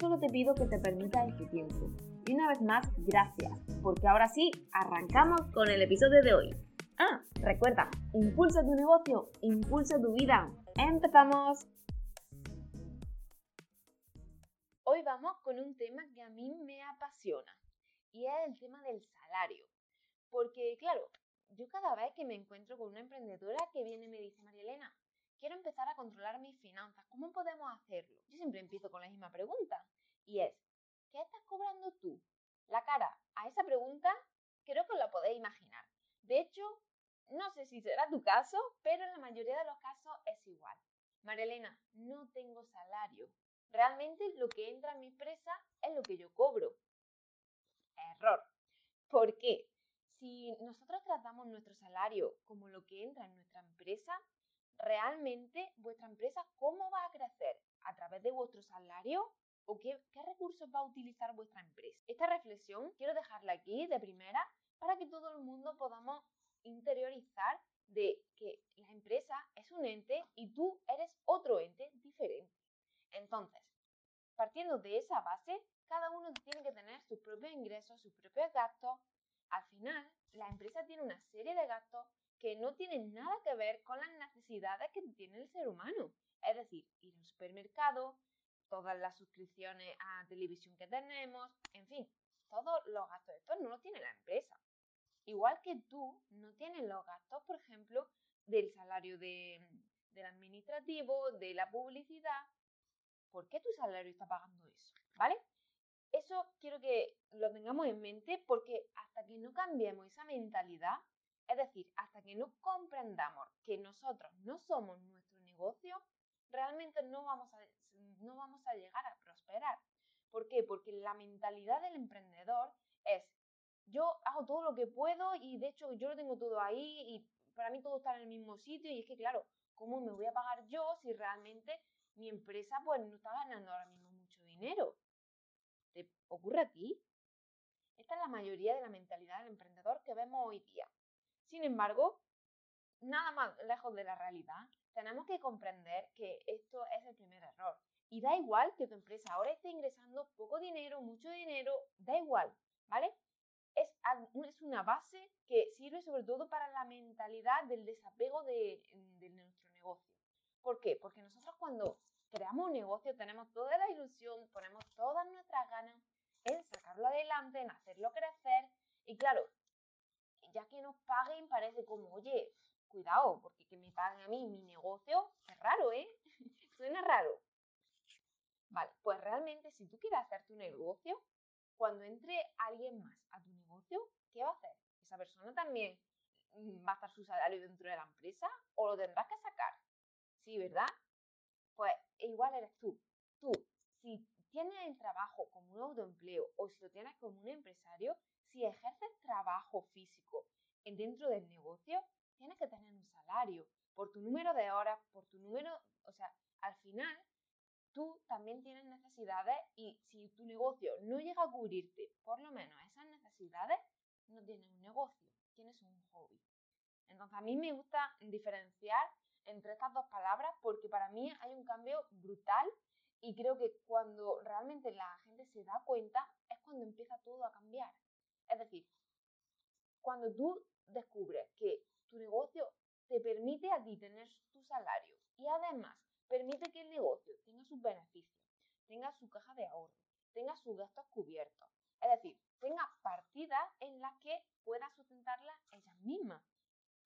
solo te pido que te permitas este tiempo. Y una vez más, gracias, porque ahora sí, arrancamos con el episodio de hoy. Ah, recuerda, impulsa tu negocio, impulsa tu vida. ¡Empezamos! Hoy vamos con un tema que a mí me apasiona y es el tema del salario. Porque, claro, yo cada vez que me encuentro con una emprendedora que viene y me dice, María Elena, quiero empezar a controlar mis finanzas, ¿cómo podemos hacerlo? Yo siempre empiezo con la misma pregunta y es, ¿qué estás cobrando tú? La cara a esa pregunta creo que la podéis imaginar. De hecho, no sé si será tu caso, pero en la mayoría de los casos es igual. María Elena, no tengo salario. Realmente lo que entra en mi empresa es lo que yo cobro. Error. ¿Por qué? Si nosotros tratamos nuestro salario como lo que entra en nuestra empresa, realmente vuestra empresa, ¿cómo va a crecer? ¿A través de vuestro salario? ¿O qué, recursos va a utilizar vuestra empresa? Esta reflexión quiero dejarla aquí de primera para que todo el mundo podamos interiorizar de que la empresa es un ente y tú eres otro ente diferente. Entonces, partiendo de esa base, cada uno tiene que tener sus propios ingresos, sus propios gastos. Al final, la empresa tiene una serie de gastos que no tienen nada que ver con las necesidades que tiene el ser humano. Es decir, ir al supermercado, todas las suscripciones a televisión que tenemos, en fin, todos los gastos de esto no los tiene la empresa. Igual que tú no tienes los gastos, por ejemplo, del salario de, del administrativo, de la publicidad, ¿por qué tu salario está pagando eso? ¿Vale? Eso quiero que lo tengamos en mente porque hasta que no cambiemos esa mentalidad, es decir, hasta que no comprendamos que nosotros no somos nuestro negocio, realmente no vamos a, no vamos a llegar a prosperar. ¿Por qué? Porque la mentalidad del emprendedor es yo hago todo lo que puedo y de hecho yo lo tengo todo ahí y para mí todo está en el mismo sitio y es que claro, ¿cómo me voy a pagar yo si realmente mi empresa pues no está ganando ahora mismo mucho dinero. ¿Te ocurre a ti? Esta es la mayoría de la mentalidad del emprendedor que vemos hoy día. Sin embargo, nada más lejos de la realidad, tenemos que comprender que esto es el primer error. Da igual que tu empresa ahora esté ingresando poco dinero, mucho dinero, da igual, ¿vale? Es, es una base que sirve sobre todo para la mentalidad del desapego de, de nuestro negocio. ¿Por qué? Porque nosotros cuando creamos un negocio tenemos toda la ilusión, ponemos todas nuestras ganas en sacarlo adelante, en hacerlo crecer. Y claro, ya que nos paguen parece como, oye, cuidado, porque que me paguen a mí mi negocio, es raro, ¿eh? Suena raro. Pues realmente si tú quieres hacer tu negocio, cuando entre alguien más a tu negocio, ¿qué va a hacer? ¿Esa persona también mm, va a estar su salario dentro de la empresa o lo tendrás que sacar? Sí, ¿verdad? Pues igual eres tú. Tú, si tienes el trabajo como un autoempleo o si lo tienes como un empresario, si ejerces trabajo físico dentro del negocio, tienes que tener un salario por tu número de horas, por tu número, o sea, al final también tienes necesidades y si tu negocio no llega a cubrirte por lo menos esas necesidades, no tienes un negocio, tienes un hobby. Entonces a mí me gusta diferenciar entre estas dos palabras porque para mí hay un cambio brutal y creo que cuando realmente la gente se da cuenta es cuando empieza todo a cambiar. Es decir, cuando tú descubres que tu negocio te permite a ti tener tu salario y además permite que el negocio sus beneficios, tenga su caja de ahorro, tenga sus gastos cubiertos. Es decir, tenga partidas en las que pueda sustentarlas ellas mismas.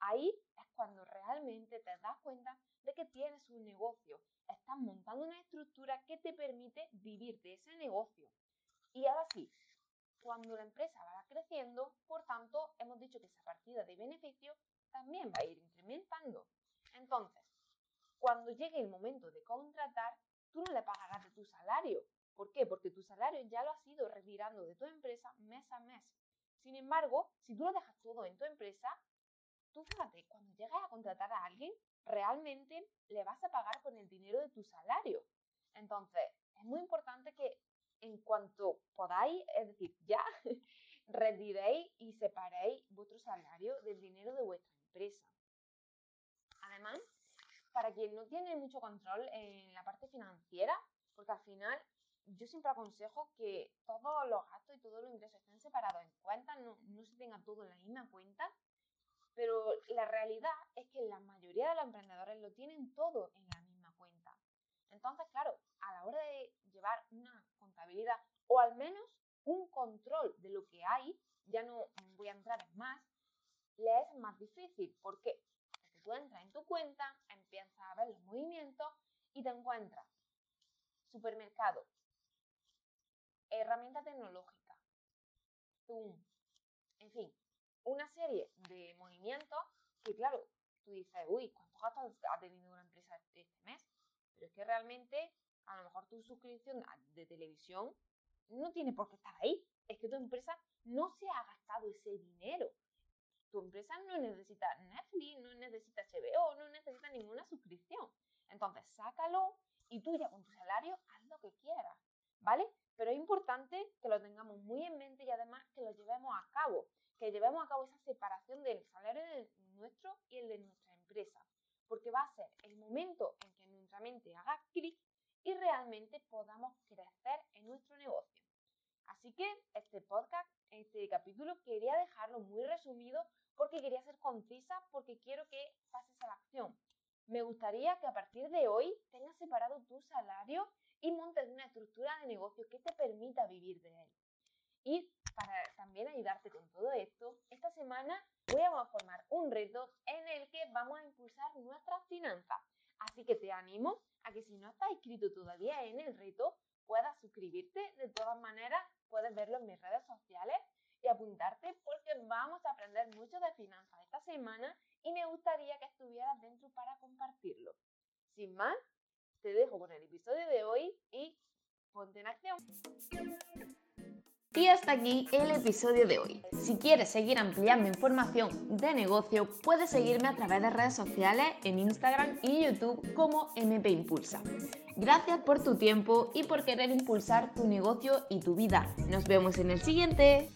Ahí es cuando realmente te das cuenta de que tienes un negocio. Estás montando una estructura que te permite vivir de ese negocio. Y ahora sí, cuando la empresa va creciendo, por tanto, hemos dicho que esa partida de beneficio también va a ir incrementando. Entonces, cuando llegue el momento de contratar, tú no le pagarás de tu salario. ¿Por qué? Porque tu salario ya lo has ido retirando de tu empresa mes a mes. Sin embargo, si tú lo dejas todo en tu empresa, tú fíjate, cuando llegas a contratar a alguien, realmente le vas a pagar con el dinero de tu salario. Entonces, es muy importante que en cuanto podáis, es decir, ya retiréis y separéis vuestro salario del dinero de vuestra empresa. Para quien no tiene mucho control en la parte financiera, porque al final yo siempre aconsejo que todos los gastos y todos los ingresos estén separados en cuentas, no, no se tenga todo en la misma cuenta, pero la realidad es que la mayoría de los emprendedores lo tienen todo en la misma cuenta. Entonces, claro, a la hora de llevar una contabilidad o al menos un control de lo que hay, ya no voy a entrar en más, le es más difícil. ¿Por qué? Porque tú entras en tu cuenta, empiezas a ver los movimientos y te encuentras supermercado, herramienta tecnológica, Zoom, en fin, una serie de movimientos que, claro, tú dices, uy, ¿cuántos gastos ha tenido una empresa este mes? Pero es que realmente, a lo mejor tu suscripción de televisión no tiene por qué estar ahí. Es que tu empresa no se ha gastado ese dinero. Tu empresa no necesita Netflix, no necesita HBO, no necesita ninguna suscripción. Entonces, sácalo y tú ya con tu salario haz lo que quieras, ¿vale? Pero es importante que lo tengamos muy en mente y además que lo llevemos a cabo, que llevemos a cabo esa separación del salario nuestro y el de nuestra empresa, porque va a ser el momento en que nuestra mente haga clic y realmente podamos crecer en nuestro negocio. Así que este podcast, este capítulo, quería dejarlo muy resumido porque quería ser concisa, porque quiero que pases a la acción. Me gustaría que a partir de hoy tengas separado tu salario y montes una estructura de negocio que te permita vivir de él. Y para también ayudarte con todo esto, esta semana voy a formar un reto en el que vamos a impulsar nuestras finanzas. Así que te animo a que si no estás inscrito todavía en el reto, puedas suscribirte. De todas maneras, puedes verlo en mis redes sociales y apuntarte porque vamos a aprender mucho de finanzas esta semana y me gustaría que estuvieras dentro para compartirlo. Sin más, te dejo con el episodio de hoy y ponte en acción. Y hasta aquí el episodio de hoy. Si quieres seguir ampliando información de negocio, puedes seguirme a través de redes sociales en Instagram y YouTube como MP Impulsa. Gracias por tu tiempo y por querer impulsar tu negocio y tu vida. Nos vemos en el siguiente.